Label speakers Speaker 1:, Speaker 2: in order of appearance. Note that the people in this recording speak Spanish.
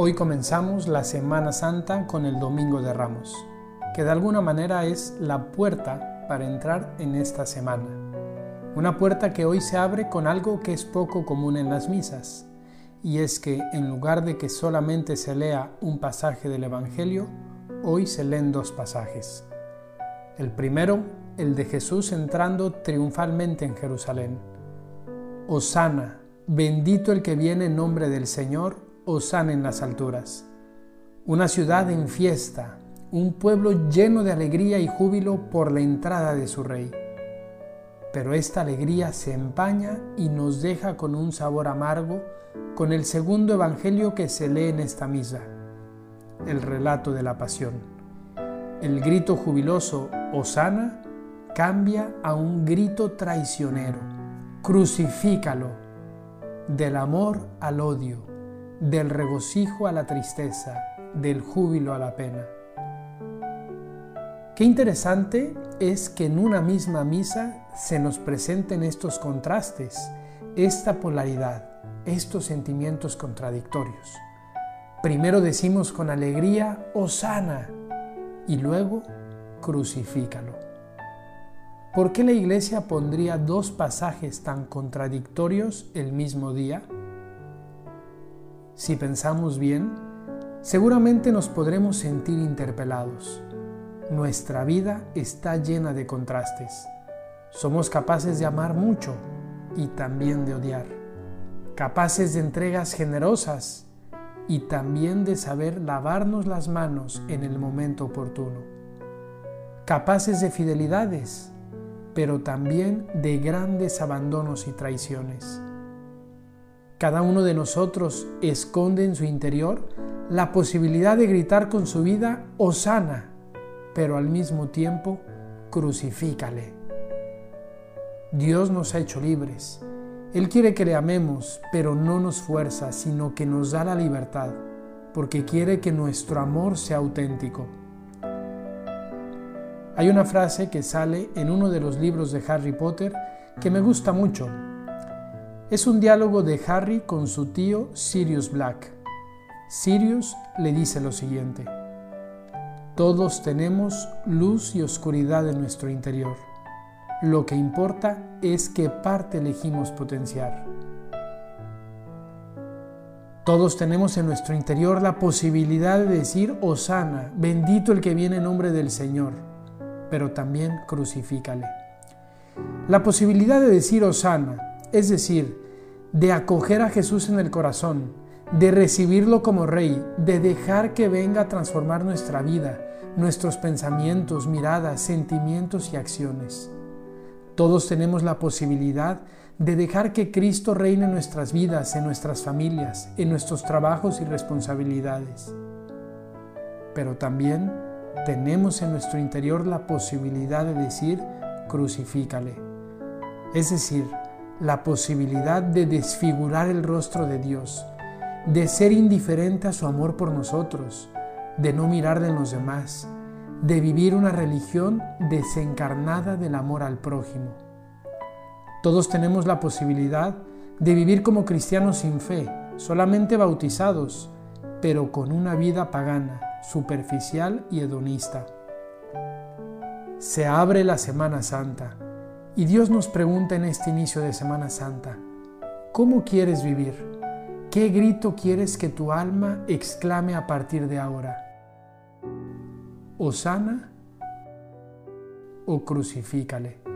Speaker 1: Hoy comenzamos la Semana Santa con el Domingo de Ramos, que de alguna manera es la puerta para entrar en esta semana. Una puerta que hoy se abre con algo que es poco común en las misas, y es que en lugar de que solamente se lea un pasaje del Evangelio, hoy se leen dos pasajes. El primero, el de Jesús entrando triunfalmente en Jerusalén. Osana, bendito el que viene en nombre del Señor, Osana en las alturas. Una ciudad en fiesta, un pueblo lleno de alegría y júbilo por la entrada de su rey. Pero esta alegría se empaña y nos deja con un sabor amargo con el segundo evangelio que se lee en esta misa, el relato de la pasión. El grito jubiloso Osana cambia a un grito traicionero. Crucifícalo, del amor al odio del regocijo a la tristeza, del júbilo a la pena. Qué interesante es que en una misma misa se nos presenten estos contrastes, esta polaridad, estos sentimientos contradictorios. Primero decimos con alegría, Osana, y luego, crucifícalo. ¿Por qué la iglesia pondría dos pasajes tan contradictorios el mismo día? Si pensamos bien, seguramente nos podremos sentir interpelados. Nuestra vida está llena de contrastes. Somos capaces de amar mucho y también de odiar. Capaces de entregas generosas y también de saber lavarnos las manos en el momento oportuno. Capaces de fidelidades, pero también de grandes abandonos y traiciones cada uno de nosotros esconde en su interior la posibilidad de gritar con su vida, Osana, pero al mismo tiempo, crucifícale. Dios nos ha hecho libres. Él quiere que le amemos, pero no nos fuerza, sino que nos da la libertad, porque quiere que nuestro amor sea auténtico. Hay una frase que sale en uno de los libros de Harry Potter que me gusta mucho es un diálogo de Harry con su tío Sirius Black. Sirius le dice lo siguiente. Todos tenemos luz y oscuridad en nuestro interior. Lo que importa es qué parte elegimos potenciar. Todos tenemos en nuestro interior la posibilidad de decir, Osana, bendito el que viene en nombre del Señor, pero también crucifícale. La posibilidad de decir Osana es decir, de acoger a Jesús en el corazón, de recibirlo como Rey, de dejar que venga a transformar nuestra vida, nuestros pensamientos, miradas, sentimientos y acciones. Todos tenemos la posibilidad de dejar que Cristo reine en nuestras vidas, en nuestras familias, en nuestros trabajos y responsabilidades. Pero también tenemos en nuestro interior la posibilidad de decir, crucifícale. Es decir, la posibilidad de desfigurar el rostro de Dios, de ser indiferente a su amor por nosotros, de no mirar de los demás, de vivir una religión desencarnada del amor al prójimo. Todos tenemos la posibilidad de vivir como cristianos sin fe, solamente bautizados, pero con una vida pagana, superficial y hedonista. Se abre la Semana Santa y Dios nos pregunta en este inicio de Semana Santa, ¿cómo quieres vivir? ¿Qué grito quieres que tu alma exclame a partir de ahora? ¿Osana o crucifícale?